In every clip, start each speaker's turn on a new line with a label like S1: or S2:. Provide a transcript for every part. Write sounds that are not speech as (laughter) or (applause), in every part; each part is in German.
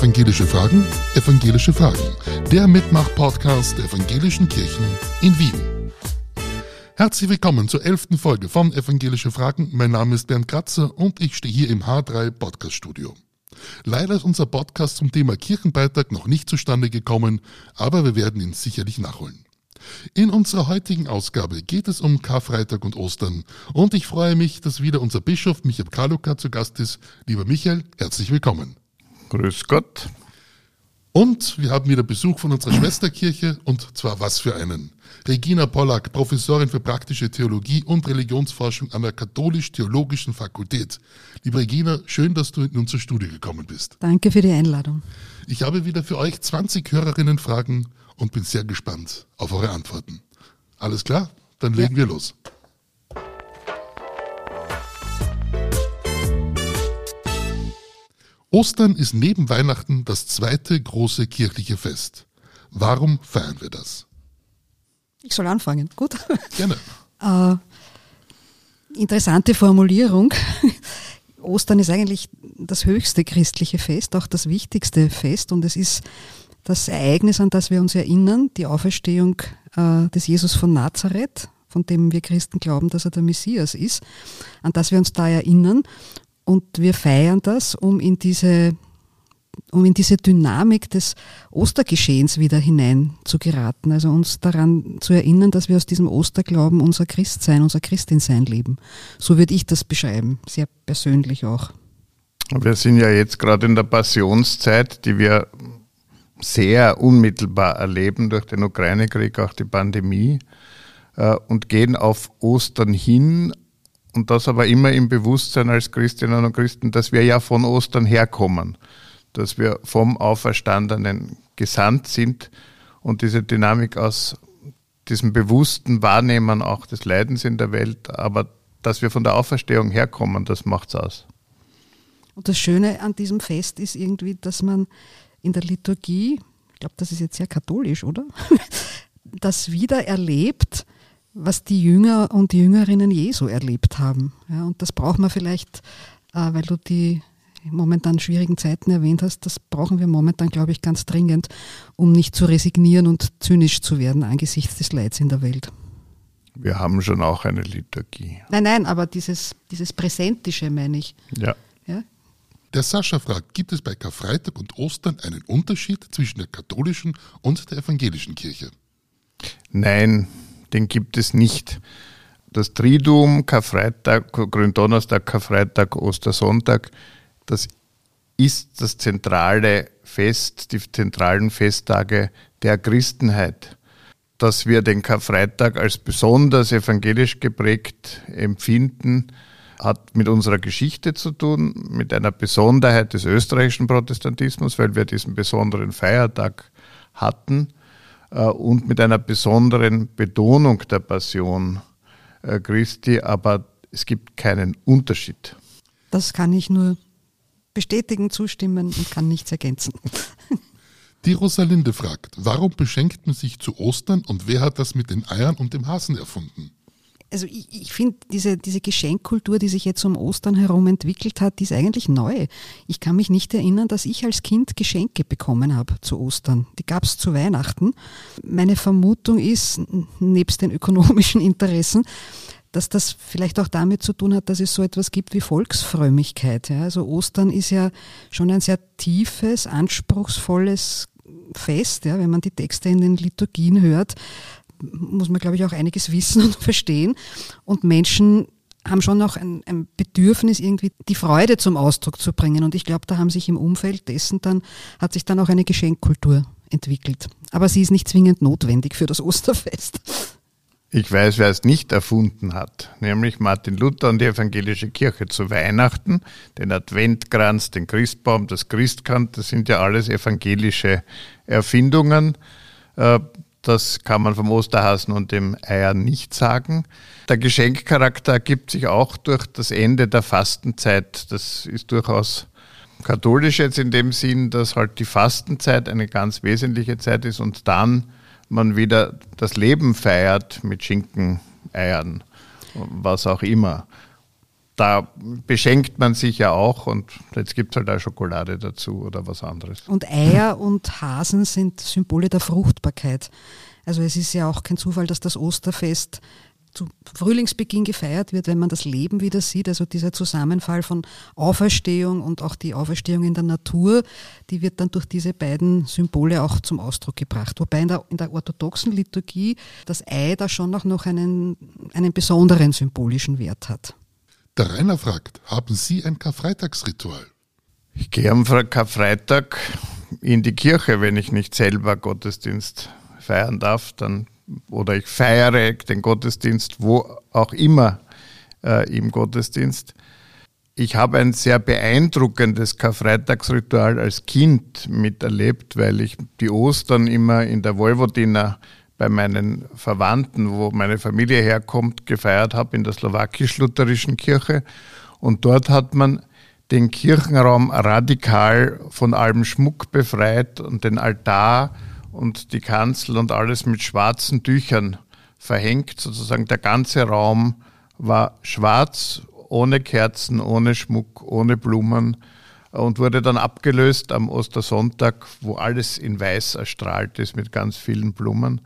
S1: Evangelische Fragen, Evangelische Fragen, der Mitmach-Podcast der Evangelischen Kirchen in Wien. Herzlich willkommen zur elften Folge von Evangelische Fragen. Mein Name ist Bernd Kratzer und ich stehe hier im H3 Podcast Studio. Leider ist unser Podcast zum Thema Kirchenbeitrag noch nicht zustande gekommen, aber wir werden ihn sicherlich nachholen. In unserer heutigen Ausgabe geht es um Karfreitag und Ostern und ich freue mich, dass wieder unser Bischof Michael Kaluka zu Gast ist. Lieber Michael, herzlich willkommen.
S2: Grüß Gott.
S1: Und wir haben wieder Besuch von unserer Schwesterkirche und zwar was für einen. Regina Pollack, Professorin für praktische Theologie und Religionsforschung an der Katholisch-Theologischen Fakultät. Liebe Regina, schön, dass du in unser Studio gekommen bist.
S3: Danke für die Einladung.
S1: Ich habe wieder für euch 20 Hörerinnen Fragen und bin sehr gespannt auf eure Antworten. Alles klar? Dann legen ja. wir los. Ostern ist neben Weihnachten das zweite große kirchliche Fest. Warum feiern wir das?
S3: Ich soll anfangen, gut?
S1: Gerne. (laughs)
S3: äh, interessante Formulierung. (laughs) Ostern ist eigentlich das höchste christliche Fest, auch das wichtigste Fest und es ist das Ereignis, an das wir uns erinnern, die Auferstehung äh, des Jesus von Nazareth, von dem wir Christen glauben, dass er der Messias ist, an das wir uns da erinnern. Und wir feiern das, um in diese, um in diese Dynamik des Ostergeschehens wieder hinein zu geraten. Also uns daran zu erinnern, dass wir aus diesem Osterglauben unser Christsein, unser Christinsein leben. So würde ich das beschreiben, sehr persönlich auch.
S2: Wir sind ja jetzt gerade in der Passionszeit, die wir sehr unmittelbar erleben durch den Ukraine-Krieg, auch die Pandemie, äh, und gehen auf Ostern hin. Und das aber immer im Bewusstsein als Christinnen und Christen, dass wir ja von Ostern herkommen, dass wir vom Auferstandenen gesandt sind und diese Dynamik aus diesem bewussten Wahrnehmen auch des Leidens in der Welt, aber dass wir von der Auferstehung herkommen, das macht's aus.
S3: Und das Schöne an diesem Fest ist irgendwie, dass man in der Liturgie, ich glaube, das ist jetzt sehr katholisch, oder? (laughs) das wieder erlebt, was die Jünger und die Jüngerinnen Jesu erlebt haben. Ja, und das braucht man vielleicht, äh, weil du die momentan schwierigen Zeiten erwähnt hast, das brauchen wir momentan, glaube ich, ganz dringend, um nicht zu resignieren und zynisch zu werden angesichts des Leids in der Welt.
S2: Wir haben schon auch eine Liturgie.
S3: Nein, nein, aber dieses, dieses Präsentische meine ich.
S2: Ja.
S3: ja.
S1: Der Sascha fragt, gibt es bei Karfreitag und Ostern einen Unterschied zwischen der katholischen und der evangelischen Kirche?
S2: Nein, den gibt es nicht. Das Triduum, Karfreitag, Gründonnerstag, Karfreitag, Ostersonntag, das ist das zentrale Fest, die zentralen Festtage der Christenheit. Dass wir den Karfreitag als besonders evangelisch geprägt empfinden, hat mit unserer Geschichte zu tun, mit einer Besonderheit des österreichischen Protestantismus, weil wir diesen besonderen Feiertag hatten und mit einer besonderen Betonung der Passion äh, Christi, aber es gibt keinen Unterschied.
S3: Das kann ich nur bestätigen, zustimmen und kann nichts ergänzen. (laughs)
S1: Die Rosalinde fragt, warum beschenkt man sich zu Ostern und wer hat das mit den Eiern und dem Hasen erfunden?
S3: Also ich, ich finde, diese, diese Geschenkkultur, die sich jetzt um Ostern herum entwickelt hat, die ist eigentlich neu. Ich kann mich nicht erinnern, dass ich als Kind Geschenke bekommen habe zu Ostern. Die gab es zu Weihnachten. Meine Vermutung ist, nebst den ökonomischen (laughs) Interessen, dass das vielleicht auch damit zu tun hat, dass es so etwas gibt wie Volksfrömmigkeit. Ja? Also Ostern ist ja schon ein sehr tiefes, anspruchsvolles Fest, ja? wenn man die Texte in den Liturgien hört muss man, glaube ich, auch einiges wissen (laughs) und verstehen. Und Menschen haben schon noch ein, ein, Bedürfnis, irgendwie die Freude zum Ausdruck zu bringen. Und ich glaube, da haben sich im Umfeld dessen dann, hat sich dann auch eine Geschenkkultur entwickelt. Aber sie ist nicht zwingend notwendig für das (laughs) Osterfest.
S2: Ich weiß, wer es nicht erfunden hat, nämlich Martin Luther und die evangelische Kirche zu Weihnachten, den Adventkranz, den Christbaum, das Christkant, das sind ja alles evangelische Erfindungen. Das kann man vom Osterhasen und dem Eier nicht sagen. Der Geschenkcharakter ergibt sich auch durch das Ende der Fastenzeit. Das ist durchaus katholisch jetzt in dem Sinn, dass halt die Fastenzeit eine ganz wesentliche Zeit ist und dann man wieder das Leben feiert mit Schinken, Eiern, was auch immer. Da beschenkt man sich ja auch und jetzt gibt es halt auch Schokolade dazu oder was anderes.
S3: Und Eier und Hasen sind Symbole der Fruchtbarkeit. Also es ist ja auch kein Zufall, dass das Osterfest zu Frühlingsbeginn gefeiert wird, wenn man das Leben wieder sieht, also dieser Zusammenfall von Auferstehung und auch die Auferstehung in der Natur, die wird dann durch diese beiden Symbole auch zum Ausdruck gebracht. Wobei in der, in der orthodoxen Liturgie das Ei da schon auch noch einen, einen besonderen symbolischen Wert hat.
S1: Der Rainer fragt, haben Sie ein Karfreitagsritual?
S2: Ich gehe am Karfreitag in die Kirche, wenn ich nicht selber Gottesdienst feiern darf, dann oder ich feiere den Gottesdienst wo auch immer äh, im Gottesdienst. Ich habe ein sehr beeindruckendes Karfreitagsritual als Kind miterlebt, weil ich die Ostern immer in der Vojvodina bei meinen Verwandten, wo meine Familie herkommt, gefeiert habe, in der slowakisch-lutherischen Kirche. Und dort hat man den Kirchenraum radikal von allem Schmuck befreit und den Altar und die Kanzel und alles mit schwarzen Tüchern verhängt. Sozusagen der ganze Raum war schwarz, ohne Kerzen, ohne Schmuck, ohne Blumen und wurde dann abgelöst am Ostersonntag, wo alles in weiß erstrahlt ist mit ganz vielen Blumen.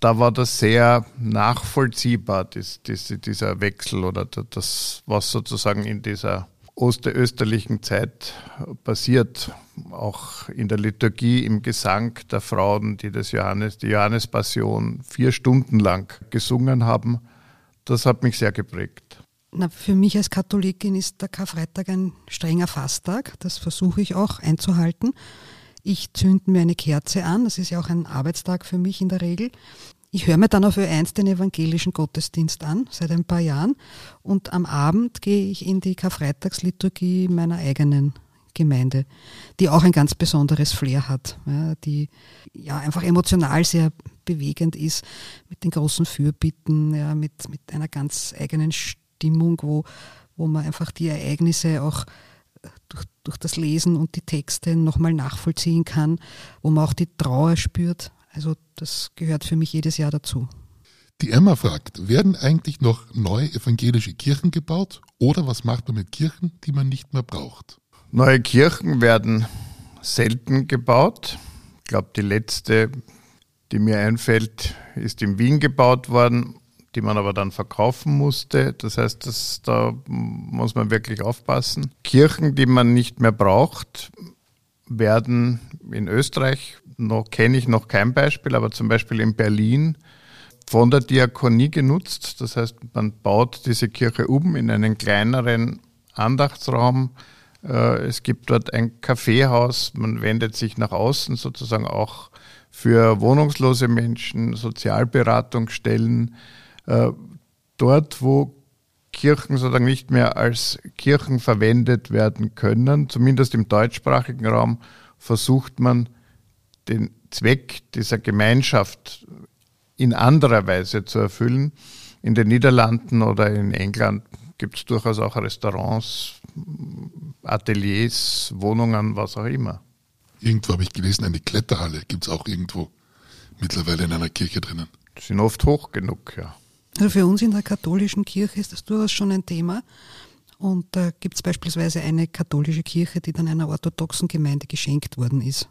S2: Da war das sehr nachvollziehbar, das, das, dieser Wechsel oder das, was sozusagen in dieser osterösterlichen Zeit passiert, auch in der Liturgie, im Gesang der Frauen, die das Johannes, die Johannespassion vier Stunden lang gesungen haben. Das hat mich sehr geprägt.
S3: Na, für mich als Katholikin ist der Karfreitag ein strenger Fasttag. Das versuche ich auch einzuhalten. Ich zünde mir eine Kerze an. Das ist ja auch ein Arbeitstag für mich in der Regel. Ich höre mir dann auf Ö1 den evangelischen Gottesdienst an, seit ein paar Jahren. Und am Abend gehe ich in die Karfreitagsliturgie meiner eigenen Gemeinde, die auch ein ganz besonderes Flair hat, ja, die ja einfach emotional sehr bewegend ist, mit den großen Fürbitten, ja, mit, mit einer ganz eigenen Stimmung, wo, wo man einfach die Ereignisse auch durch, durch das Lesen und die Texte nochmal nachvollziehen kann, wo man auch die Trauer spürt also das gehört für mich jedes Jahr dazu.
S1: Die Emma fragt, werden eigentlich noch neue evangelische Kirchen gebaut oder was macht man mit Kirchen, die man nicht mehr braucht?
S2: Neue Kirchen werden selten gebaut. Ich glaube, die letzte, die mir einfällt, ist in Wien gebaut worden, die man aber dann verkaufen musste. Das heißt, das, da muss man wirklich aufpassen. Kirchen, die man nicht mehr braucht, werden in Österreich noch kenne ich noch kein Beispiel, aber zum Beispiel in Berlin von der Diakonie genutzt. Das heißt, man baut diese Kirche um in einen kleineren Andachtsraum. Äh, es gibt dort ein Kaffeehaus. Man wendet sich nach außen sozusagen auch für wohnungslose Menschen, Sozialberatungsstellen. Äh, dort, wo Kirchen sozusagen nicht mehr als Kirchen verwendet werden können, zumindest im deutschsprachigen Raum, versucht man den Zweck dieser Gemeinschaft in anderer Weise zu erfüllen. In den Niederlanden oder in England gibt es durchaus auch Restaurants, Ateliers, Wohnungen, was auch immer.
S1: Irgendwo habe ich gelesen, eine Kletterhalle gibt es auch irgendwo mittlerweile in einer Kirche drinnen.
S2: Sind oft hoch genug, ja.
S3: Also für uns in der katholischen Kirche ist das durchaus schon ein Thema. Und da gibt es beispielsweise eine katholische Kirche, die dann einer orthodoxen Gemeinde geschenkt worden ist.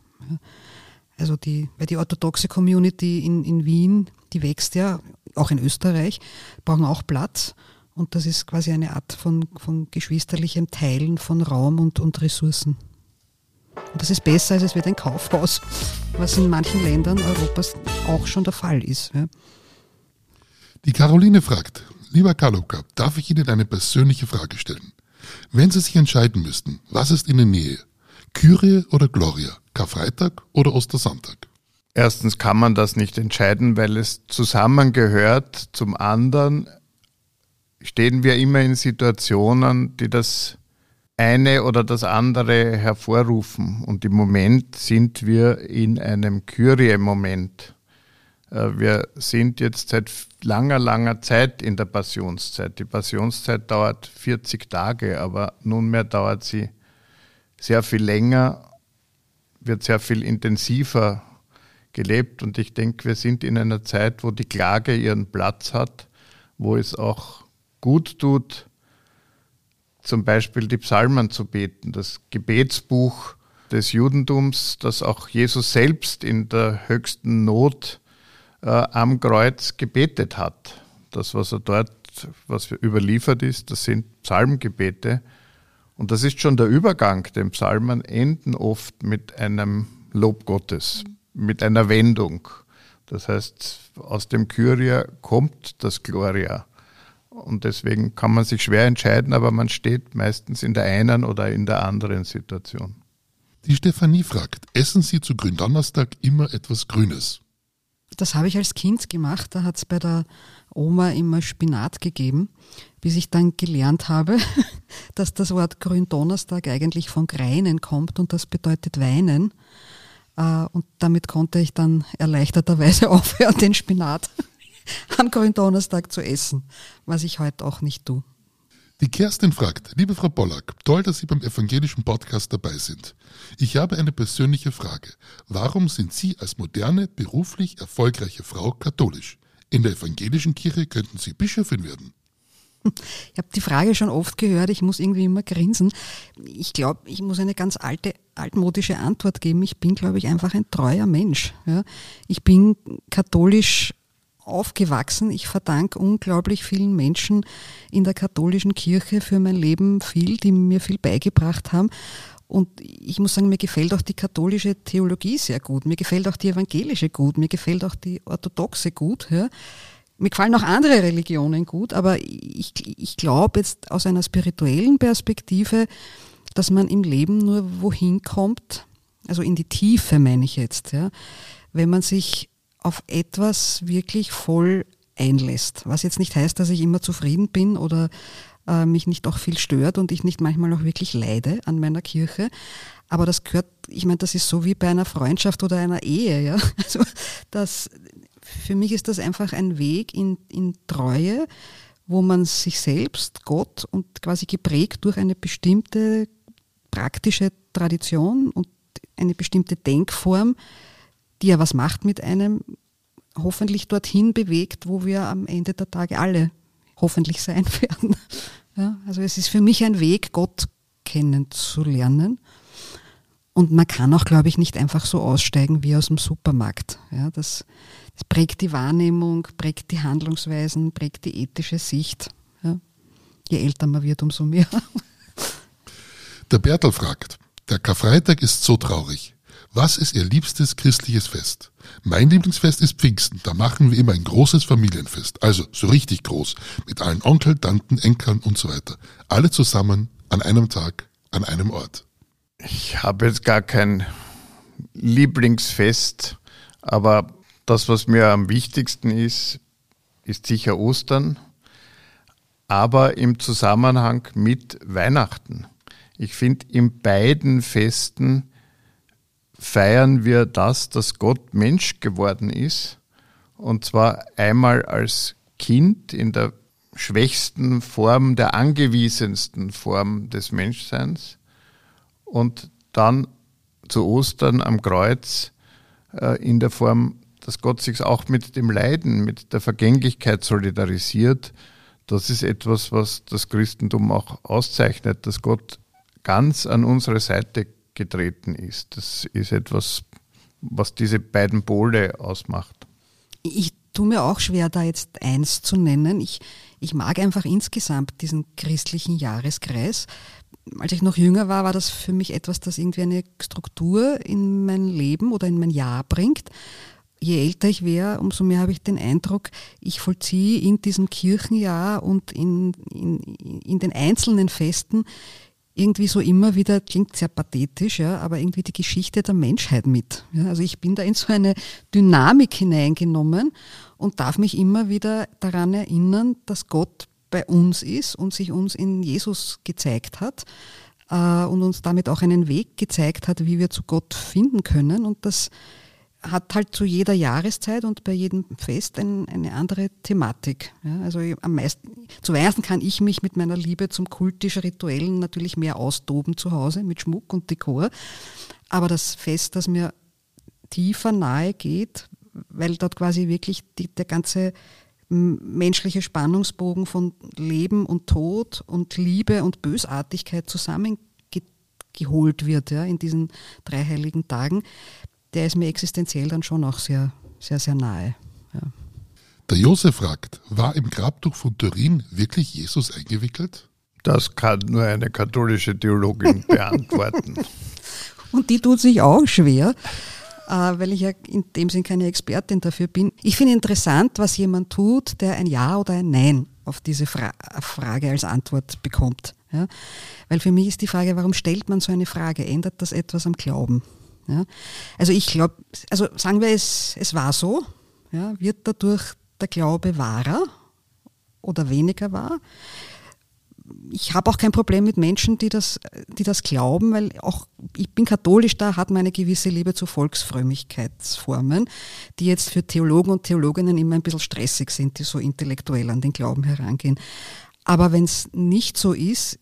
S3: Also die, weil die orthodoxe Community in, in Wien, die wächst ja, auch in Österreich, brauchen auch Platz. Und das ist quasi eine Art von, von geschwisterlichem Teilen von Raum und, und Ressourcen. Und das ist besser, als es wird ein Kaufhaus, was in manchen Ländern Europas auch schon der Fall ist. Ja.
S1: Die Caroline fragt, lieber Kaluka, darf ich Ihnen eine persönliche Frage stellen? Wenn Sie sich entscheiden müssten, was ist Ihnen Nähe? Kyrie oder Gloria? Karfreitag oder Ostersonntag?
S2: Erstens kann man das nicht entscheiden, weil es zusammengehört. Zum anderen stehen wir immer in Situationen, die das eine oder das andere hervorrufen. Und im Moment sind wir in einem Kyrie-Moment. Äh, wir sind jetzt seit langer, langer Zeit in der Passionszeit. Die Passionszeit dauert 40 Tage, aber nunmehr dauert sie sehr viel länger wird sehr viel intensiver gelebt und ich denke, wir sind in einer Zeit, wo die Klage ihren Platz hat, wo es auch gut tut, zum Beispiel die Psalmen zu beten, das Gebetsbuch des Judentums, das auch Jesus selbst in der höchsten Not äh, am Kreuz gebetet hat. Das, was er dort, was überliefert ist, das sind Psalmgebete. Und das ist schon der Übergang. Den Psalmen enden oft mit einem Lob Gottes, mit einer Wendung. Das heißt, aus dem Kyria kommt das Gloria. Und deswegen kann man sich schwer entscheiden, aber man steht meistens in der einen oder in der anderen Situation.
S1: Die Stefanie fragt, essen Sie zu Gründonnerstag immer etwas Grünes?
S3: Das habe ich als Kind gemacht. Da hat es bei der Oma immer Spinat gegeben, bis ich dann gelernt habe, (laughs) dass das Wort Gründonnerstag eigentlich von Greinen kommt und das bedeutet weinen. Äh, und damit konnte ich dann erleichterterweise (laughs) aufhören, den Spinat (laughs) am Gründonnerstag zu essen, was ich heute auch nicht tue.
S1: Die Kerstin fragt, liebe Frau Pollack, toll, dass Sie beim evangelischen Podcast dabei sind. Ich habe eine persönliche Frage. Warum sind Sie als moderne, beruflich erfolgreiche Frau katholisch? In der evangelischen Kirche könnten Sie Bischöfin werden. (laughs)
S3: Ich habe die Frage schon oft gehört, ich muss irgendwie immer grinsen. Ich glaube, ich muss eine ganz alte, altmodische Antwort geben. Ich bin, glaube ich, einfach ein treuer Mensch. Ja. Ich bin katholisch aufgewachsen. Ich verdanke unglaublich vielen Menschen in der katholischen Kirche für mein Leben viel, die mir viel beigebracht haben. Und ich muss sagen, mir gefällt auch die katholische Theologie sehr gut. Mir gefällt auch die evangelische gut. Mir gefällt auch die orthodoxe gut. Ja. Mir gefallen auch andere Religionen gut, aber ich, ich glaube jetzt aus einer spirituellen Perspektive, dass man im Leben nur wohin kommt, also in die Tiefe meine ich jetzt, ja, wenn man sich auf etwas wirklich voll einlässt. Was jetzt nicht heißt, dass ich immer zufrieden bin oder äh, mich nicht auch viel stört und ich nicht manchmal auch wirklich leide an meiner Kirche. Aber das gehört, ich meine, das ist so wie bei einer Freundschaft oder einer Ehe, ja. (laughs) Also das, für mich ist das einfach ein Weg in, in Treue, wo man sich selbst, Gott und quasi geprägt durch eine bestimmte praktische Tradition und eine bestimmte Denkform, die ja was macht mit einem, hoffentlich dorthin bewegt, wo wir am Ende der Tage alle hoffentlich sein (laughs) werden. Ja, also es ist für mich ein Weg, Gott kennenzulernen. Und man kann auch, glaube ich, nicht einfach so aussteigen wie aus dem Supermarkt. Ja, das, das prägt die Wahrnehmung, prägt die Handlungsweisen, prägt die ethische Sicht. Ja. Je älter man wird, umso mehr. (laughs)
S1: Der Bertel fragt, der Karfreitag ist so traurig. Was ist Ihr liebstes christliches Fest? Mein Lieblingsfest ist Pfingsten. Da machen wir immer ein großes Familienfest. Also so richtig groß. Mit allen Onkel, Tanten, Enkeln und so weiter. Alle zusammen an einem Tag, an einem Ort.
S2: Ich habe jetzt gar kein Lieblingsfest, aber das, was mir am wichtigsten ist, ist sicher Ostern, aber im Zusammenhang mit Weihnachten. Ich finde, in beiden Festen feiern wir das, dass Gott Mensch geworden ist. Und zwar einmal als Kind in der schwächsten Form, der angewiesensten Form des Menschseins. Und dann zu Ostern am Kreuz äh, in der Form, dass Gott sich auch mit dem Leiden, mit der Vergänglichkeit solidarisiert. Das ist etwas, was das Christentum auch auszeichnet, dass Gott ganz an unsere Seite getreten ist. Das ist etwas, was diese beiden Pole ausmacht.
S3: Ich tue mir auch schwer, da jetzt eins zu nennen. Ich, ich mag einfach insgesamt diesen christlichen Jahreskreis. Als ich noch jünger war, war das für mich etwas, das irgendwie eine Struktur in mein Leben oder in mein Jahr bringt. Je älter ich wäre, umso mehr habe ich den Eindruck, ich vollziehe in diesem Kirchenjahr und in, in, in den einzelnen Festen irgendwie so immer wieder, klingt sehr pathetisch, ja, aber irgendwie die Geschichte der Menschheit mit. Ja, also ich bin da in so eine Dynamik hineingenommen und darf mich immer wieder daran erinnern, dass Gott bei uns ist und sich uns in Jesus gezeigt hat äh, und uns damit auch einen Weg gezeigt hat, wie wir zu Gott finden können und das hat halt zu jeder Jahreszeit und bei jedem Fest ein, eine andere Thematik. Ja, also am meisten, zu Weihnachten kann ich mich mit meiner Liebe zum kultisch-rituellen natürlich mehr austoben zu Hause mit Schmuck und Dekor. Aber das Fest, das mir tiefer nahe geht, weil dort quasi wirklich die, der ganze menschliche Spannungsbogen von Leben und Tod und Liebe und Bösartigkeit zusammengeholt wird ja, in diesen drei heiligen Tagen, der ist mir existenziell dann schon auch sehr, sehr, sehr nahe. Ja.
S1: Der Josef fragt, war im Grabtuch von Turin wirklich Jesus eingewickelt?
S2: Das kann nur eine katholische Theologin (laughs) beantworten.
S3: Und die tut sich auch schwer, äh, weil ich ja in dem Sinn keine Expertin dafür bin. Ich finde interessant, was jemand tut, der ein Ja oder ein Nein auf diese Fra Frage als Antwort bekommt. Ja? Weil für mich ist die Frage, warum stellt man so eine Frage? Ändert das etwas am Glauben? Ja? Also ich glaube, also sagen wir es, es war so, ja? wird dadurch der Glaube wahrer oder weniger wahr? ich habe auch kein Problem mit Menschen, die das, die das glauben, weil auch ich bin katholisch, da hat man eine gewisse Liebe zu Volksfrömmigkeitsformen, die jetzt für Theologen und Theologinnen immer ein bisschen stressig sind, die so intellektuell an den Glauben herangehen. Aber wenn es nicht so ist,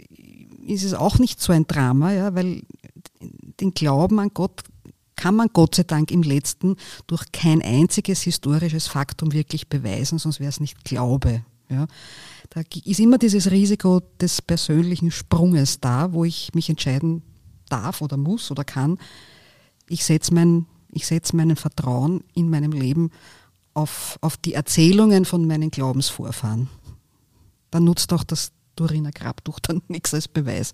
S3: ist es auch nicht so ein Drama, ja, weil den Glauben an Gott kann man Gott sei Dank im letzten durch kein einziges historisches Faktum wirklich beweisen, sonst wäre es nicht Glaube. Ja. Da ist immer dieses Risiko des persönlichen Sprunges da, wo ich mich entscheiden darf oder muss oder kann. Ich setze mein, setz meinen Vertrauen in meinem Leben auf, auf die Erzählungen von meinen Glaubensvorfahren. Dann nutzt auch das Turiner Grabtuch dann (laughs) nichts als Beweis.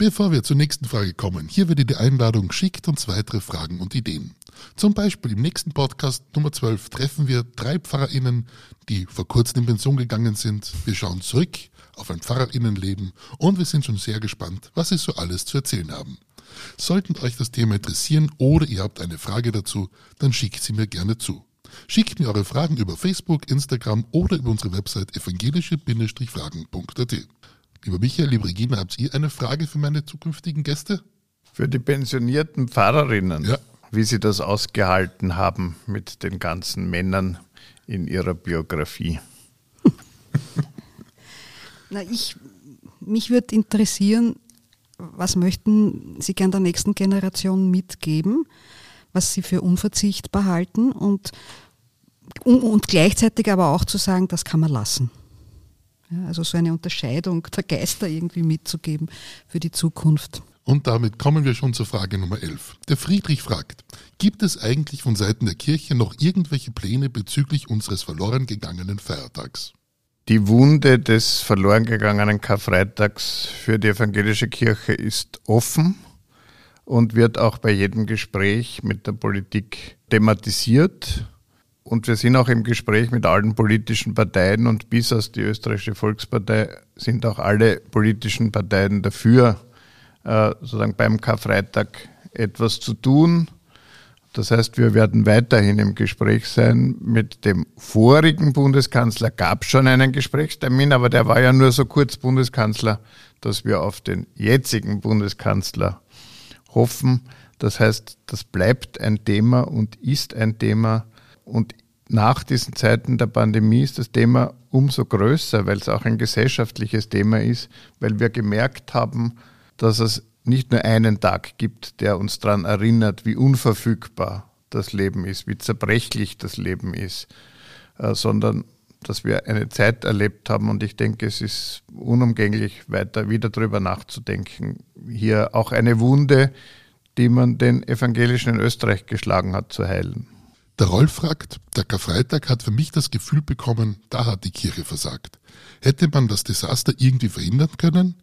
S1: Bevor wir zur nächsten Frage kommen, hier wird die Einladung geschickt und weitere Fragen und Ideen. Zum Beispiel im nächsten Podcast Nummer 12 treffen wir drei PfarrerInnen, die vor kurzem in Pension gegangen sind. Wir schauen zurück auf ein PfarrerInnenleben und wir sind schon sehr gespannt, was sie so alles zu erzählen haben. Sollten euch das Thema interessieren oder ihr habt eine Frage dazu, dann schickt sie mir gerne zu. Schickt mir eure Fragen über Facebook, Instagram oder über unsere Website evangelische-fragen.at. Lieber Michael, liebe Regina, habt ihr eine Frage für meine zukünftigen Gäste?
S2: Für die pensionierten Pfarrerinnen, ja. wie sie das ausgehalten haben mit den ganzen Männern in ihrer Biografie. (laughs)
S3: Na, ich, mich würde interessieren, was möchten Sie gern der nächsten Generation mitgeben, was Sie für unverzichtbar halten und, und, und gleichzeitig aber auch zu sagen, das kann man lassen. Ja, also so eine Unterscheidung der Geister irgendwie mitzugeben für die Zukunft.
S1: Und damit kommen wir schon zur Frage Nummer 11. Der Friedrich fragt, gibt es eigentlich von Seiten der Kirche noch irgendwelche Pläne bezüglich unseres verloren gegangenen Feiertags?
S2: Die Wunde des verloren gegangenen Karfreitags für die evangelische Kirche ist offen und wird auch bei jedem Gespräch mit der Politik thematisiert. Und wir sind auch im Gespräch mit allen politischen Parteien und bis aus die österreichische Volkspartei sind auch alle politischen Parteien dafür, äh, sozusagen beim Karfreitag etwas zu tun. Das heißt, wir werden weiterhin im Gespräch sein. Mit dem vorigen Bundeskanzler gab es schon einen Gesprächstermin, aber der war ja nur so kurz Bundeskanzler, dass wir auf den jetzigen Bundeskanzler hoffen. Das heißt, das bleibt ein Thema und ist ein Thema. Und nach diesen Zeiten der Pandemie ist das Thema umso größer, weil es auch ein gesellschaftliches Thema ist, weil wir gemerkt haben, dass es nicht nur einen Tag gibt, der uns daran erinnert, wie unverfügbar das Leben ist, wie zerbrechlich das Leben ist, äh, sondern dass wir eine Zeit erlebt haben und ich denke, es ist unumgänglich, weiter wieder darüber nachzudenken, hier auch eine Wunde, die man den Evangelischen in Österreich geschlagen hat, zu heilen.
S1: Der Rolf fragt, der Karfreitag hat für mich das Gefühl bekommen, da hat die Kirche versagt. Hätte man das Desaster irgendwie verhindern können?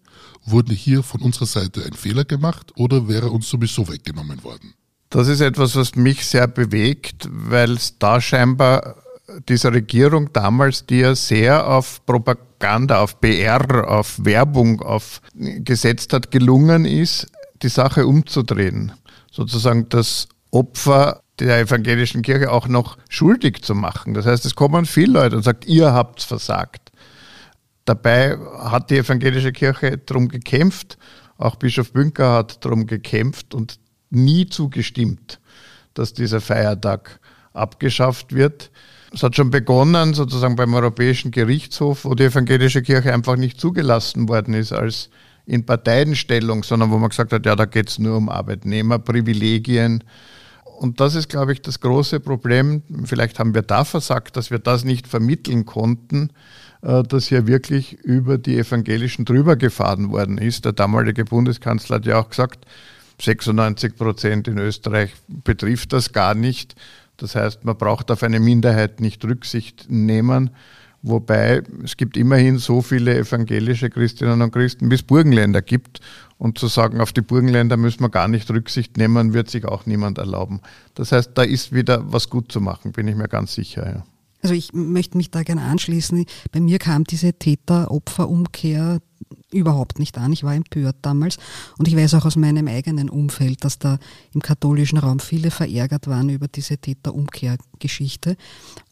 S1: Wurde hier von unserer Seite ein Fehler gemacht oder wäre uns sowieso weggenommen worden?
S2: Das ist etwas, was mich sehr bewegt, weil es da scheinbar dieser Regierung damals, die ja sehr auf Propaganda, auf PR, auf Werbung auf gesetzt hat, gelungen ist, die Sache umzudrehen. Sozusagen das Opfer der evangelischen Kirche auch noch schuldig zu machen. Das heißt, es kommen viele Leute und sagen, ihr habt versagt. Dabei hat die evangelische Kirche darum gekämpft, auch Bischof Bünker hat darum gekämpft und nie zugestimmt, dass dieser Feiertag abgeschafft wird. Es hat schon begonnen, sozusagen beim Europäischen Gerichtshof, wo die evangelische Kirche einfach nicht zugelassen worden ist als in Parteienstellung, sondern wo man gesagt hat, ja, da geht es nur um Arbeitnehmerprivilegien und das ist, glaube ich, das große Problem. Vielleicht haben wir da versagt, dass wir das nicht vermitteln konnten, äh, dass hier wirklich über die Evangelischen drüber gefahren worden ist. Der damalige Bundeskanzler hat ja auch gesagt, 96 Prozent in Österreich betrifft das gar nicht. Das heißt, man braucht auf eine Minderheit nicht Rücksicht nehmen. Wobei es gibt immerhin so viele evangelische Christinnen und Christen, wie es Burgenländer gibt. Und zu sagen, auf die Burgenländer müssen wir gar nicht Rücksicht nehmen, wird sich auch niemand erlauben. Das heißt, da ist wieder was gut zu machen, bin ich mir ganz sicher. Ja.
S3: Also ich möchte mich da gerne anschließen. Bei mir kam diese Täter-Opfer-Umkehr überhaupt nicht an. Ich war empört damals und ich weiß auch aus meinem eigenen Umfeld, dass da im katholischen Raum viele verärgert waren über diese Täter-Umkehr-Geschichte.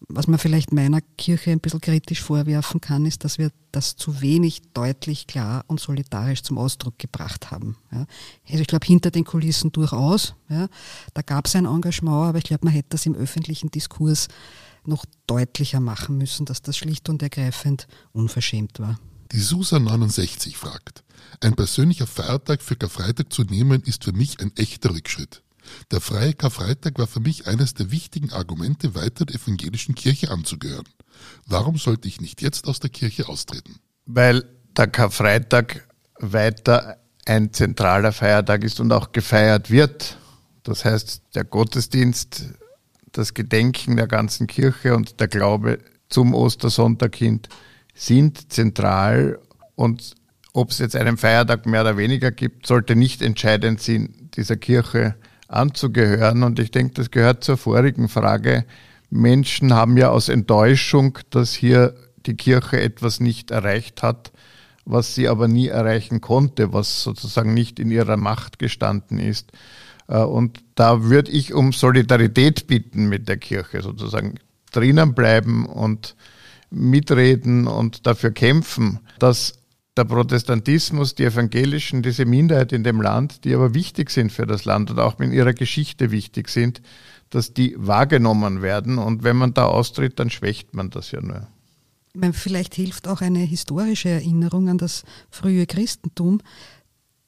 S3: Was man vielleicht meiner Kirche ein bisschen kritisch vorwerfen kann, ist, dass wir das zu wenig deutlich, klar und solidarisch zum Ausdruck gebracht haben. Ja. Also ich glaube, hinter den Kulissen durchaus. Ja. Da gab es ein Engagement, aber ich glaube, man hätte das im öffentlichen Diskurs noch deutlicher machen müssen, dass das schlicht und ergreifend unverschämt war.
S1: Die Susa69 fragt, ein persönlicher Feiertag für Karfreitag zu nehmen, ist für mich ein echter Rückschritt. Der freie Karfreitag war für mich eines der wichtigen Argumente, weiter der evangelischen Kirche anzugehören. Warum sollte ich nicht jetzt aus der Kirche austreten?
S2: Weil der Karfreitag weiter ein zentraler Feiertag ist und auch gefeiert wird. Das heißt, der Gottesdienst, das Gedenken der ganzen Kirche und der Glaube zum Ostersonntagkind sind zentral und ob es jetzt einen Feiertag mehr oder weniger gibt, sollte nicht entscheidend sein, dieser Kirche anzugehören. Und ich denke, das gehört zur vorigen Frage. Menschen haben ja aus Enttäuschung, dass hier die Kirche etwas nicht erreicht hat, was sie aber nie erreichen konnte, was sozusagen nicht in ihrer Macht gestanden ist. Äh, und da würde ich um Solidarität bitten mit der Kirche, sozusagen drinnen bleiben und mitreden und dafür kämpfen, dass der Protestantismus, die Evangelischen, diese Minderheit in dem Land, die aber wichtig sind für das Land und auch in ihrer Geschichte wichtig sind, dass die wahrgenommen werden. Und wenn man da austritt, dann schwächt man das ja nur.
S3: Meine, vielleicht hilft auch eine historische Erinnerung an das frühe Christentum.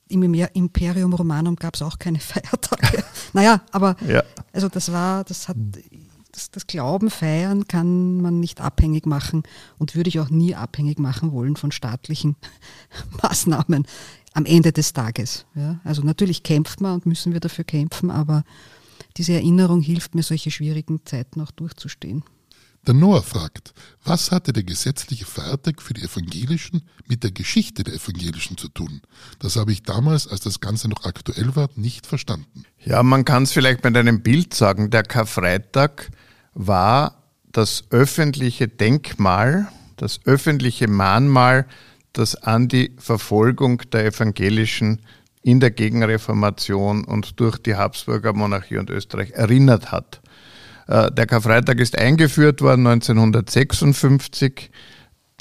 S3: Im Imperium Romanum gab es auch keine (laughs) Feiertage. naja, aber ja. also das war, das hat das, das Glauben feiern kann man nicht abhängig machen und würde ich auch nie abhängig machen wollen von staatlichen (laughs) Maßnahmen am Ende des Tages. Ja? Also natürlich kämpft man und müssen wir dafür kämpfen, aber diese Erinnerung hilft mir, solche schwierigen Zeiten auch durchzustehen.
S1: Der Noah fragt, was hatte der gesetzliche Feiertag für die Evangelischen mit der Geschichte der Evangelischen zu tun? Das habe ich damals, als das Ganze noch aktuell war, nicht verstanden.
S2: Ja, man kann es vielleicht mit einem Bild sagen. Der Karfreitag war das öffentliche Denkmal, das öffentliche Mahnmal, das an die Verfolgung der Evangelischen in der Gegenreformation und durch die Habsburger Monarchie und Österreich erinnert hat. Äh, der Karfreitag ist eingeführt worden 1956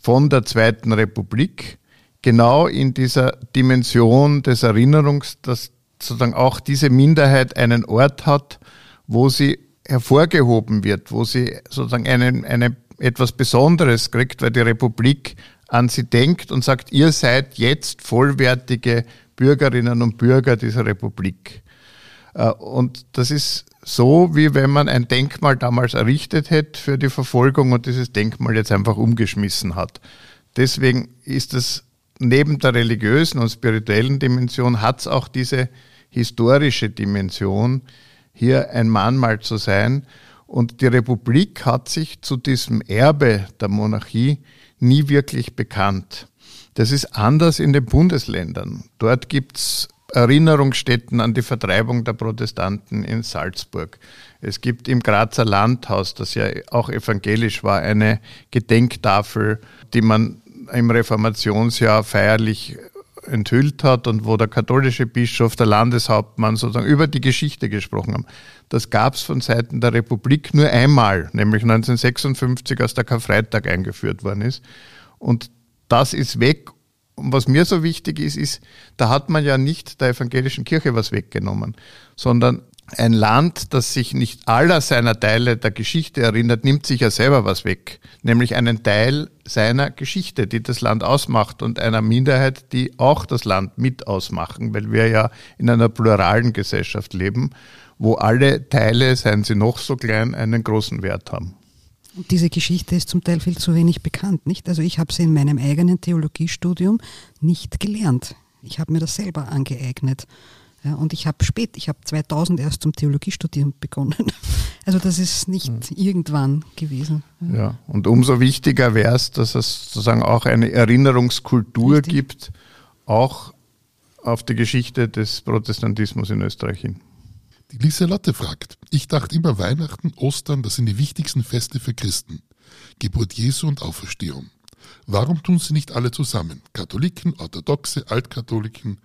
S2: von der Zweiten Republik, genau in dieser Dimension des Erinnerungs, dass sozusagen auch diese Minderheit einen Ort hat, wo sie hervorgehoben wird, wo sie sozusagen einen, eine, etwas Besonderes kriegt, weil die Republik an sie denkt und sagt, ihr seid jetzt vollwertige Bürgerinnen und Bürger dieser Republik. Äh, und das ist so, wie wenn man ein Denkmal damals errichtet hätte für die Verfolgung und dieses Denkmal jetzt einfach umgeschmissen hat. Deswegen ist es neben der religiösen und spirituellen Dimension hat es auch diese historische Dimension, hier ein Mahnmal zu sein. Und die Republik hat sich zu diesem Erbe der Monarchie nie wirklich bekannt. Das ist anders in den Bundesländern. Dort gibt's Erinnerungsstätten an die Vertreibung der Protestanten in Salzburg. Es gibt im Grazer Landhaus, das ja auch evangelisch war, eine Gedenktafel, die man im Reformationsjahr feierlich enthüllt hat und wo der katholische Bischof, der Landeshauptmann sozusagen über die Geschichte gesprochen haben. Das gab es von Seiten der Republik nur einmal, nämlich 1956, als der Karfreitag eingeführt worden ist. Und das ist weg. Und was mir so wichtig ist, ist, da hat man ja nicht der evangelischen Kirche was weggenommen, sondern ein Land, das sich nicht aller seiner Teile der Geschichte erinnert, nimmt sich ja selber was weg, nämlich einen Teil seiner Geschichte, die das Land ausmacht und einer Minderheit, die auch das Land mit ausmachen, weil wir ja in einer pluralen Gesellschaft leben. wo alle Teile, seien sie noch so klein, einen großen Wert haben.
S3: Und diese Geschichte ist zum Teil viel zu wenig bekannt, nicht? Also ich habe sie in meinem eigenen Theologiestudium nicht gelernt. Ich habe mir das selber angeeignet. Ja, und ich habe spät, ich habe 2000 erst zum Theologiestudieren begonnen. (laughs) Also das ist nicht mhm. irgendwann gewesen.
S2: Ja. ja, und umso wichtiger wäre es, dass es sozusagen auch eine Erinnerungskultur Richtig. gibt, auch auf die Geschichte des Protestantismus in Österreich hin.
S1: Die Lieselotte fragt, ich dachte immer Weihnachten, Ostern, das sind die wichtigsten Feste für Christen. Geburt Jesu und Auferstehung. Warum tun sie nicht alle zusammen? Katholiken, Orthodoxe, Altkatholiken,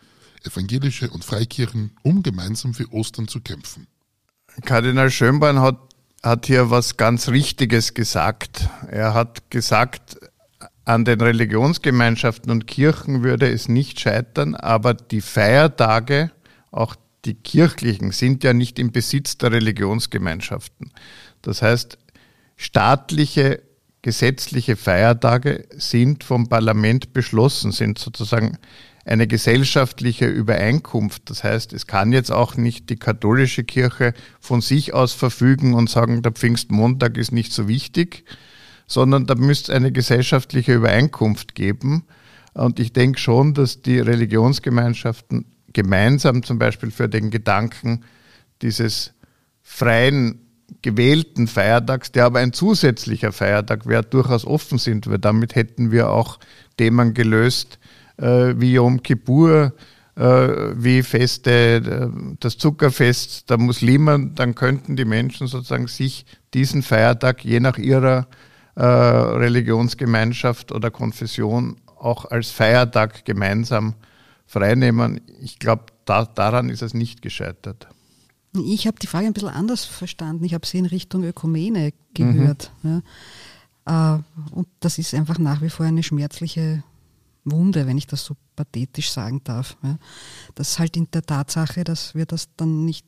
S1: Evangelische und Freikirchen, um gemeinsam für Ostern zu kämpfen.
S2: Kardinal Schönborn hat, hat hier was ganz Richtiges gesagt. Er hat gesagt, an den Religionsgemeinschaften und Kirchen würde es nicht scheitern, aber die Feiertage, auch die kirchlichen, sind ja nicht im Besitz der Religionsgemeinschaften. Das heißt, staatliche, gesetzliche Feiertage sind vom Parlament beschlossen, sind sozusagen eine gesellschaftliche Übereinkunft. Das heißt, es kann jetzt auch nicht die katholische Kirche von sich aus verfügen und sagen, der Pfingstmontag ist nicht so wichtig, sondern da müsste es eine gesellschaftliche Übereinkunft geben. Und ich denke schon, dass die Religionsgemeinschaften gemeinsam zum Beispiel für den Gedanken dieses freien, gewählten Feiertags, der aber ein zusätzlicher Feiertag wäre, durchaus offen sind, weil damit hätten wir auch Themen gelöst, äh, wie Yom Kippur, äh, wie Feste, äh, das Zuckerfest der Muslime, dann könnten die Menschen sozusagen sich diesen Feiertag je nach ihrer Religionsgemeinschaft oder Konfession auch als Feiertag gemeinsam freinehmen. Ich glaube, da, daran ist es nicht gescheitert.
S3: Ich habe die Frage ein bisschen anders verstanden. Ich habe sie in Richtung Ökumene gehört. Mhm. Ja. Und das ist einfach nach wie vor eine schmerzliche Wunde, wenn ich das so pathetisch sagen darf. Ja. Das ist halt in der Tatsache, dass wir das dann nicht,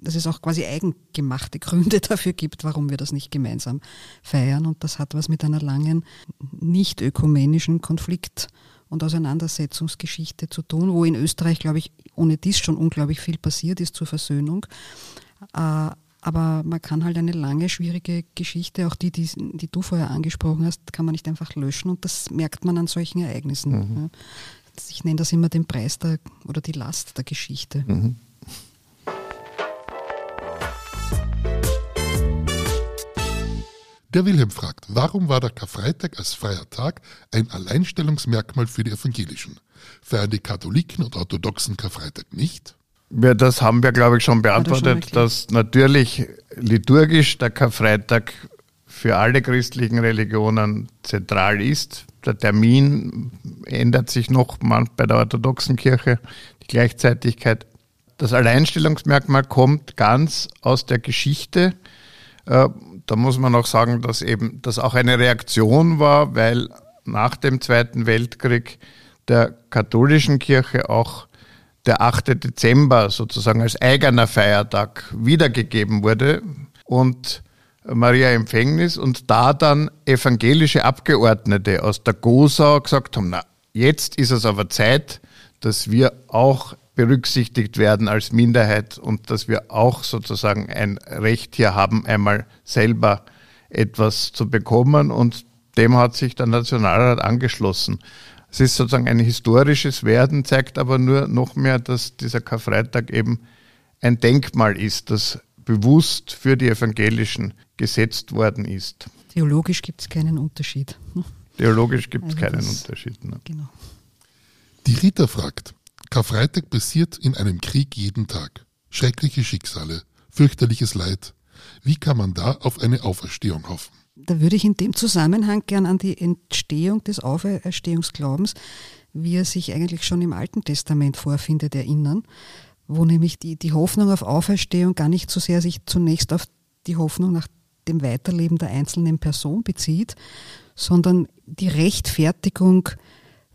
S3: dass es auch quasi eigengemachte Gründe (laughs) dafür gibt, warum wir das nicht gemeinsam feiern. Und das hat was mit einer langen nicht ökumenischen Konflikt- und Auseinandersetzungsgeschichte zu tun, wo in Österreich, glaube ich, ohne dies schon unglaublich viel passiert ist zur Versöhnung. Äh, aber man kann halt eine lange, schwierige Geschichte, auch die, die, die, du vorher angesprochen hast, kann man nicht einfach löschen und das merkt man an solchen Ereignissen. Mhm. Ich nenne das immer den Preis der, oder die Last der Geschichte. Mhm.
S1: Der Wilhelm fragt, warum war der Karfreitag als freier Tag ein Alleinstellungsmerkmal für die Evangelischen? Feiern die Katholiken und Orthodoxen Karfreitag nicht?
S2: Ja, das haben wir, glaube ich, schon beantwortet, schon dass natürlich liturgisch der Karfreitag für alle christlichen Religionen zentral ist. Der Termin ändert sich noch mal bei der orthodoxen Kirche, die Gleichzeitigkeit. Das Alleinstellungsmerkmal kommt ganz aus der Geschichte. Da muss man auch sagen, dass eben das auch eine Reaktion war, weil nach dem Zweiten Weltkrieg der katholischen Kirche auch der 8. Dezember sozusagen als eigener Feiertag wiedergegeben wurde und Maria Empfängnis und da dann evangelische Abgeordnete aus der Gosau gesagt haben, na, jetzt ist es aber Zeit, dass wir auch berücksichtigt werden als Minderheit und dass wir auch sozusagen ein Recht hier haben, einmal selber etwas zu bekommen und dem hat sich der Nationalrat angeschlossen. Es ist sozusagen ein historisches Werden, zeigt aber nur noch mehr, dass dieser Karfreitag eben ein Denkmal ist, das bewusst für die Evangelischen gesetzt worden ist.
S3: Theologisch gibt es keinen Unterschied.
S2: Theologisch gibt es also keinen Unterschied. Ne? Genau.
S1: Die Rita fragt, Karfreitag passiert in einem Krieg jeden Tag. Schreckliche Schicksale, fürchterliches Leid. Wie kann man da auf eine Auferstehung hoffen?
S3: Da würde ich in dem Zusammenhang gern an die Entstehung des Auferstehungsglaubens, wie er sich eigentlich schon im Alten Testament vorfindet, erinnern, wo nämlich die, die Hoffnung auf Auferstehung gar nicht so sehr sich zunächst auf die Hoffnung nach dem Weiterleben der einzelnen Person bezieht, sondern die Rechtfertigung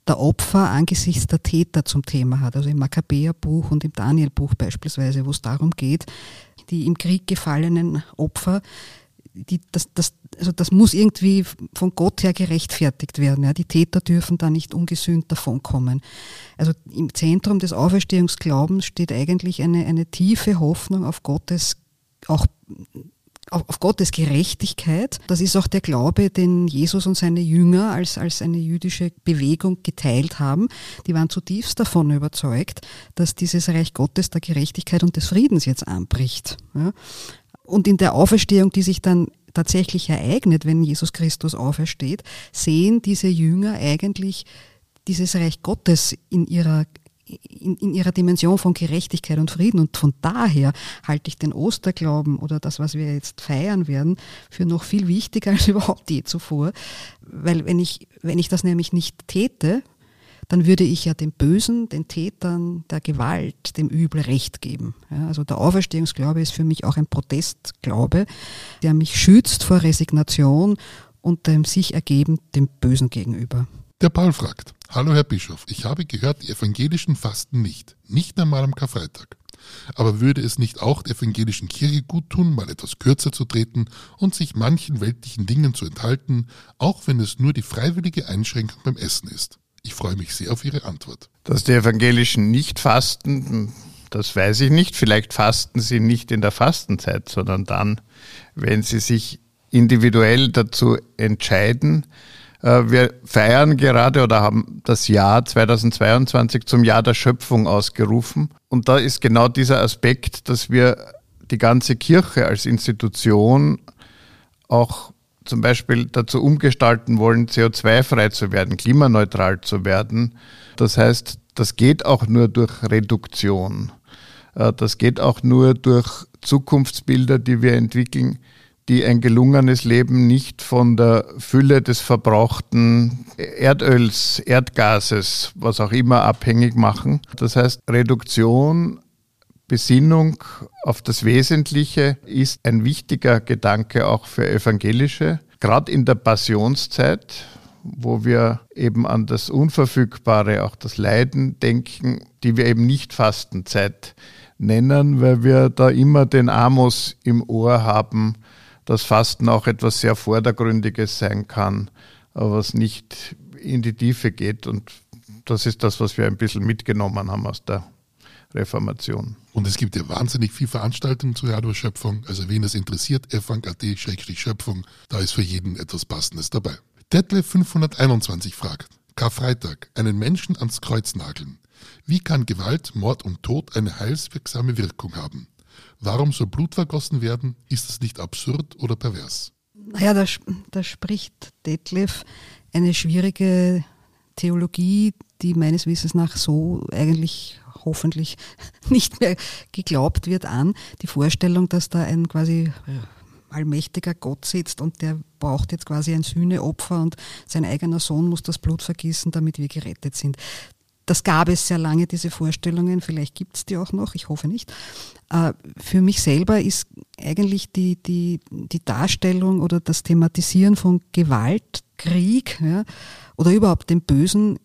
S3: der Opfer angesichts der Täter zum Thema hat. Also im Makkabäerbuch und im Danielbuch beispielsweise, wo es darum geht, die im Krieg gefallenen Opfer die, das, das, also das muss irgendwie von Gott her gerechtfertigt werden. Ja. Die Täter dürfen da nicht ungesühnt davonkommen. Also im Zentrum des Auferstehungsglaubens steht eigentlich eine, eine tiefe Hoffnung auf Gottes, auch auf Gottes Gerechtigkeit. Das ist auch der Glaube, den Jesus und seine Jünger als, als eine jüdische Bewegung geteilt haben. Die waren zutiefst davon überzeugt, dass dieses Reich Gottes der Gerechtigkeit und des Friedens jetzt anbricht. Und in der Auferstehung, die sich dann tatsächlich ereignet, wenn Jesus Christus aufersteht, sehen diese Jünger eigentlich dieses Reich Gottes in ihrer in, in ihrer Dimension von Gerechtigkeit und Frieden. Und von daher halte ich den Osterglauben oder das, was wir jetzt feiern werden, für noch viel wichtiger (laughs) als überhaupt je zuvor. Weil wenn ich, wenn ich das nämlich nicht täte, dann würde ich ja dem Bösen, den Tätern der Gewalt, dem Übel Recht geben. Ja, also der Auferstehungsglaube ist für mich auch ein Protestglaube, der mich schützt vor Resignation und dem sich ergeben dem Bösen gegenüber.
S1: Der Paul fragt, Hallo Herr Bischof, ich habe gehört, die Evangelischen fasten nicht, nicht einmal am Karfreitag. Aber würde es nicht auch der evangelischen Kirche gut tun, mal etwas kürzer zu treten und sich manchen weltlichen Dingen zu enthalten, auch wenn es nur die freiwillige Einschränkung beim Essen ist? Ich freue mich sehr auf Ihre Antwort.
S2: Dass die Evangelischen nicht fasten, das weiß ich nicht. Vielleicht fasten sie nicht in der Fastenzeit, sondern dann, wenn sie sich individuell dazu entscheiden. Äh, wir feiern gerade oder haben das Jahr 2022 zum Jahr der Schöpfung ausgerufen. Und da ist genau dieser Aspekt, dass wir die ganze Kirche als Institution auch zum Beispiel dazu umgestalten wollen, CO2-frei zu werden, klimaneutral zu werden. Das heißt, das geht auch nur durch Reduktion. Äh, das geht auch nur durch Zukunftsbilder, die wir entwickeln, die ein gelungenes Leben nicht von der Fülle des verbrauchten Erdöls, Erdgases, was auch immer abhängig machen. Das heißt, Reduktion Besinnung auf das Wesentliche ist ein wichtiger Gedanke auch für Evangelische. Gerade in der Passionszeit, wo wir eben an das Unverfügbare, auch das Leiden denken, die wir eben nicht Fastenzeit nennen, weil wir da immer den Amos im Ohr haben, dass Fasten auch etwas sehr Vordergründiges sein kann, was nicht in die Tiefe geht. Und das ist das, was wir ein bisschen mitgenommen haben aus der Reformation.
S1: Und es gibt ja wahnsinnig viel Veranstaltungen zur Radioschöpfung. Also wen es interessiert, fang.at-schöpfung, da ist für jeden etwas Passendes dabei. Detlef 521 fragt, Karfreitag, einen Menschen ans Kreuz nageln. Wie kann Gewalt, Mord und Tod eine heilswirksame Wirkung haben? Warum soll Blut vergossen werden? Ist das nicht absurd oder pervers?
S3: Naja, da, da spricht Detlef eine schwierige Theologie, die meines Wissens nach so eigentlich hoffentlich (laughs) nicht mehr geglaubt wird an. Die Vorstellung, dass da ein quasi allmächtiger Gott sitzt und der braucht jetzt quasi ein Sühneopfer und sein eigener Sohn muss das Blut vergießen, damit wir gerettet sind. Das gab es sehr lange, diese Vorstellungen. Vielleicht gibt es die auch noch, ich hoffe nicht. Äh, für mich selber ist eigentlich die, die, die Darstellung oder das Thematisieren von Gewalt, Krieg ja, oder überhaupt dem Bösen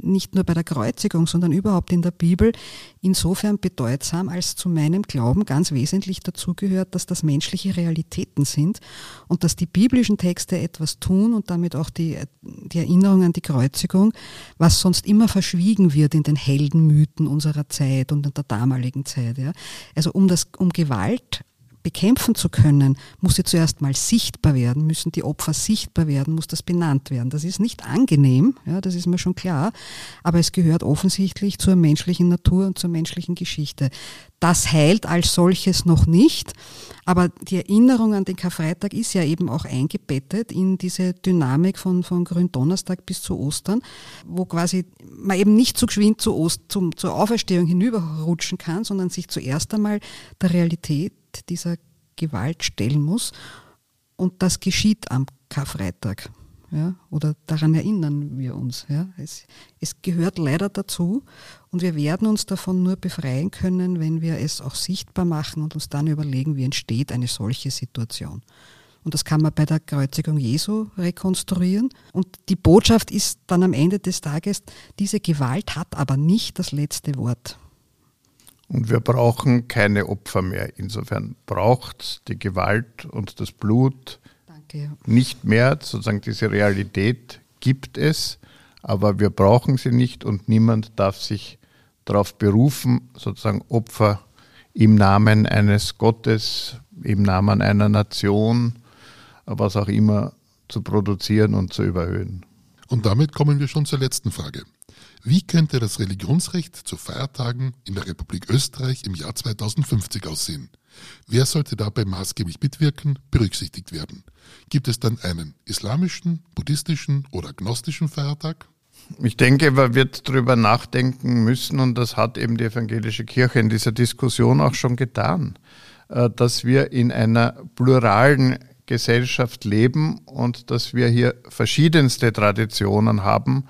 S3: nicht nur bei der Kreuzigung, sondern überhaupt in der Bibel insofern bedeutsam, als zu meinem Glauben ganz wesentlich dazugehört, dass das menschliche Realitäten sind und dass die biblischen Texte etwas tun und damit auch die, die Erinnerung an die Kreuzigung, was sonst immer verschwiegen wird in den Heldenmythen unserer Zeit und in der damaligen Zeit. Ja. Also um das, um Gewalt bekämpfen zu können, muss sie zuerst mal sichtbar werden, müssen die Opfer sichtbar werden, muss das benannt werden. Das ist nicht angenehm, ja, das ist mir schon klar, aber es gehört offensichtlich zur menschlichen Natur und zur menschlichen Geschichte. Das heilt als solches noch nicht, aber die Erinnerung an den Karfreitag ist ja eben auch eingebettet in diese Dynamik von, von Gründonnerstag bis zu Ostern, wo quasi man eben nicht zu geschwind zu Ost, zum, zur Auferstehung hinüberrutschen kann, sondern sich zuerst einmal der Realität dieser Gewalt stellen muss. Und das geschieht am Karfreitag. Ja, oder daran erinnern wir uns. Ja. Es, es gehört leider dazu und wir werden uns davon nur befreien können, wenn wir es auch sichtbar machen und uns dann überlegen, wie entsteht eine solche Situation. Und das kann man bei der Kreuzigung Jesu rekonstruieren. Und die Botschaft ist dann am Ende des Tages, diese Gewalt hat aber nicht das letzte Wort.
S2: Und wir brauchen keine Opfer mehr. Insofern braucht die Gewalt und das Blut Danke. nicht mehr. Sozusagen diese Realität gibt es, aber wir brauchen sie nicht und niemand darf sich darauf berufen, sozusagen Opfer im Namen eines Gottes, im Namen einer Nation, was auch immer zu produzieren und zu überhöhen.
S1: Und damit kommen wir schon zur letzten Frage. Wie könnte das Religionsrecht zu Feiertagen in der Republik Österreich im Jahr 2050 aussehen? Wer sollte dabei maßgeblich mitwirken, berücksichtigt werden? Gibt es dann einen islamischen, buddhistischen oder agnostischen Feiertag?
S2: Ich denke, man wird darüber nachdenken müssen und das hat eben die evangelische Kirche in dieser Diskussion auch schon getan, äh, dass wir in einer pluralen Gesellschaft leben und dass wir hier verschiedenste Traditionen haben,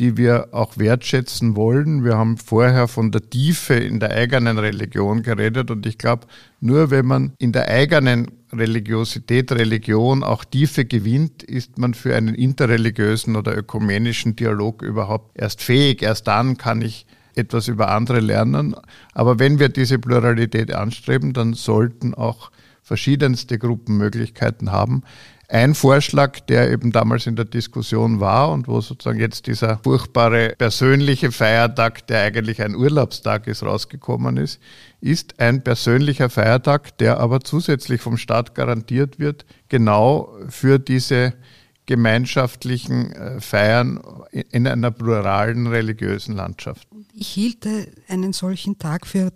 S2: die wir auch wertschätzen wollen. Wir haben vorher von der Tiefe in der eigenen Religion geredet und ich glaube, nur wenn man in der eigenen Religiosität, Religion auch Tiefe gewinnt, ist man für einen interreligiösen oder ökumenischen Dialog überhaupt erst fähig. Erst dann kann ich etwas über andere lernen. Aber wenn wir diese Pluralität anstreben, dann sollten auch verschiedenste Gruppen Möglichkeiten haben. Ein Vorschlag, der eben damals in der Diskussion war und wo sozusagen jetzt dieser furchtbare persönliche Feiertag, der eigentlich ein Urlaubstag ist, rausgekommen ist, ist ein persönlicher Feiertag, der aber zusätzlich vom Staat garantiert wird, genau für diese gemeinschaftlichen äh, Feiern in einer pluralen religiösen Landschaft.
S3: Ich hielte einen solchen Tag für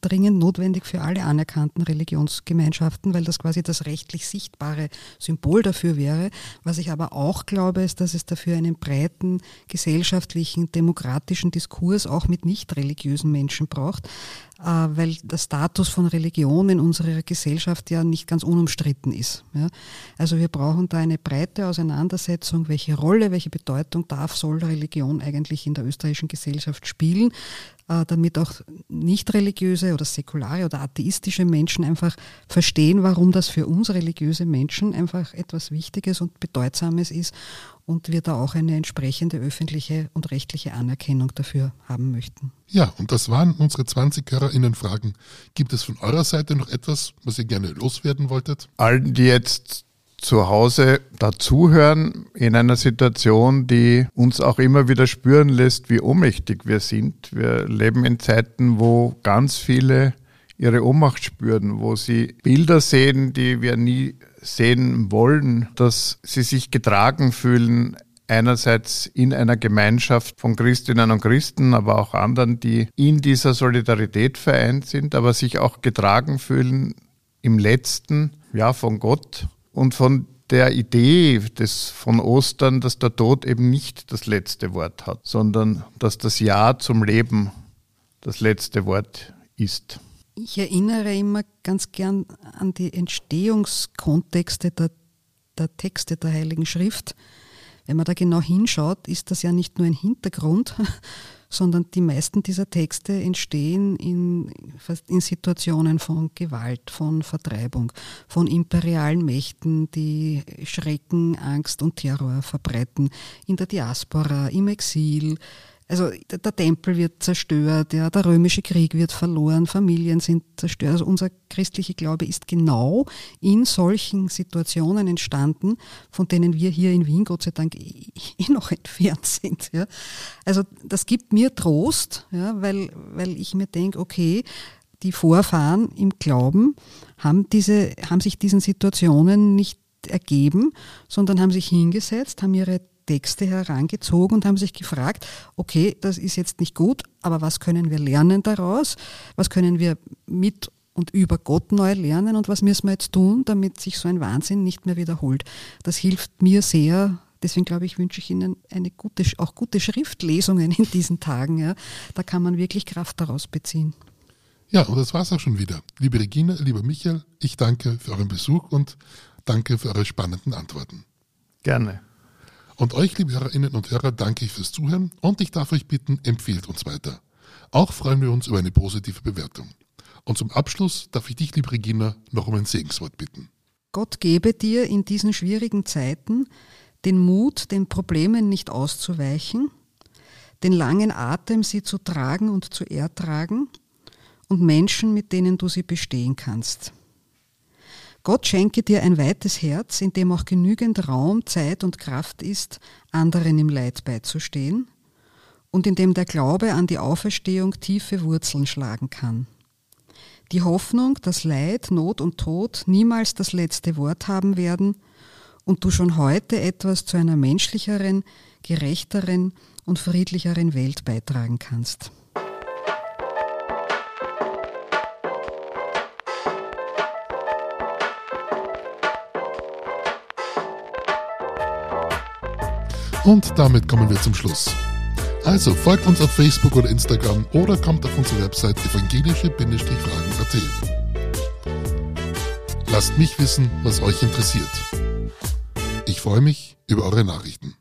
S3: dringend notwendig für alle anerkannten Religionsgemeinschaften, weil das quasi das rechtlich sichtbare Symbol dafür wäre. Was ich aber auch glaube, ist, dass es dafür einen breiten gesellschaftlichen, demokratischen Diskurs auch mit nicht religiösen Menschen braucht, weil der Status von Religion in unserer Gesellschaft ja nicht ganz unumstritten ist. Also wir brauchen da eine breite Auseinandersetzung, welche Rolle, welche Bedeutung darf, soll Religion eigentlich in der österreichischen Gesellschaft spielen. Äh, damit auch nicht religiöse oder säkulare oder atheistische Menschen einfach verstehen, warum das für uns religiöse Menschen einfach etwas Wichtiges und Bedeutsames ist und wir da auch eine entsprechende öffentliche und rechtliche Anerkennung dafür haben möchten.
S1: Ja, und das waren unsere 20 HörerInnen-Fragen. Gibt es von eurer Seite noch etwas, was ihr gerne loswerden wolltet?
S2: Allen, die jetzt zu Hause dazuhören in einer Situation, die uns auch immer wieder spüren lässt, wie ohnmächtig wir sind. Wir leben in Zeiten, wo ganz viele ihre Ohnmacht spüren, wo sie Bilder sehen, die wir nie sehen wollen, dass sie sich getragen fühlen, einerseits in einer Gemeinschaft von Christinnen und Christen, aber auch anderen, die in dieser Solidarität vereint sind, aber sich auch getragen fühlen im letzten, ja, von Gott und von der Idee des, von Ostern, dass der Tod eben nicht das letzte Wort hat, sondern dass das Ja zum Leben das letzte Wort ist.
S3: Ich erinnere immer ganz gern an die Entstehungskontexte der, der Texte der Heiligen Schrift. Wenn man da genau hinschaut, ist das ja nicht nur ein Hintergrund, (laughs) sondern die meisten dieser Texte entstehen in, in Situationen von Gewalt, von Vertreibung, von imperialen Mächten, die Schrecken, Angst und Terror verbreiten, in der Diaspora, im Exil, also der Tempel wird zerstört, ja, der römische Krieg wird verloren, Familien sind zerstört. Also unser christlicher Glaube ist genau in solchen Situationen entstanden, von denen wir hier in Wien Gott sei Dank eh, eh noch entfernt sind. Ja. Also das gibt mir Trost, ja, weil, weil ich mir denke, okay, die Vorfahren im Glauben haben, diese, haben sich diesen Situationen nicht ergeben, sondern haben sich hingesetzt, haben ihre Texte herangezogen und haben sich gefragt, okay, das ist jetzt nicht gut, aber was können wir lernen daraus? Was können wir mit und über Gott neu lernen und was müssen wir jetzt tun, damit sich so ein Wahnsinn nicht mehr wiederholt? Das hilft mir sehr. Deswegen glaube ich, wünsche ich Ihnen eine gute, auch gute Schriftlesungen in diesen Tagen. Ja. Da kann man wirklich Kraft daraus beziehen.
S1: Ja, und das war's auch schon wieder. Liebe Regina, lieber Michael, ich danke für euren Besuch und danke für eure spannenden Antworten.
S2: Gerne.
S1: Und euch, liebe Hörerinnen und Hörer, danke ich fürs Zuhören und ich darf euch bitten, empfehlt uns weiter. Auch freuen wir uns über eine positive Bewertung. Und zum Abschluss darf ich dich, liebe Regina, noch um ein Segenswort bitten.
S3: Gott gebe dir in diesen schwierigen Zeiten den Mut, den Problemen nicht auszuweichen, den langen Atem, sie zu tragen und zu ertragen und Menschen, mit denen du sie bestehen kannst. Gott schenke dir ein weites Herz, in dem auch genügend Raum, Zeit und Kraft ist, anderen im Leid beizustehen und in dem der Glaube an die Auferstehung tiefe Wurzeln schlagen kann. Die Hoffnung, dass Leid, Not und Tod niemals das letzte Wort haben werden und du schon heute etwas zu einer menschlicheren, gerechteren und friedlicheren Welt beitragen kannst.
S1: Und damit kommen wir zum Schluss. Also folgt uns auf Facebook oder Instagram oder kommt auf unsere Website evangelische-fragen.at. Lasst mich wissen, was euch interessiert. Ich freue mich über eure Nachrichten.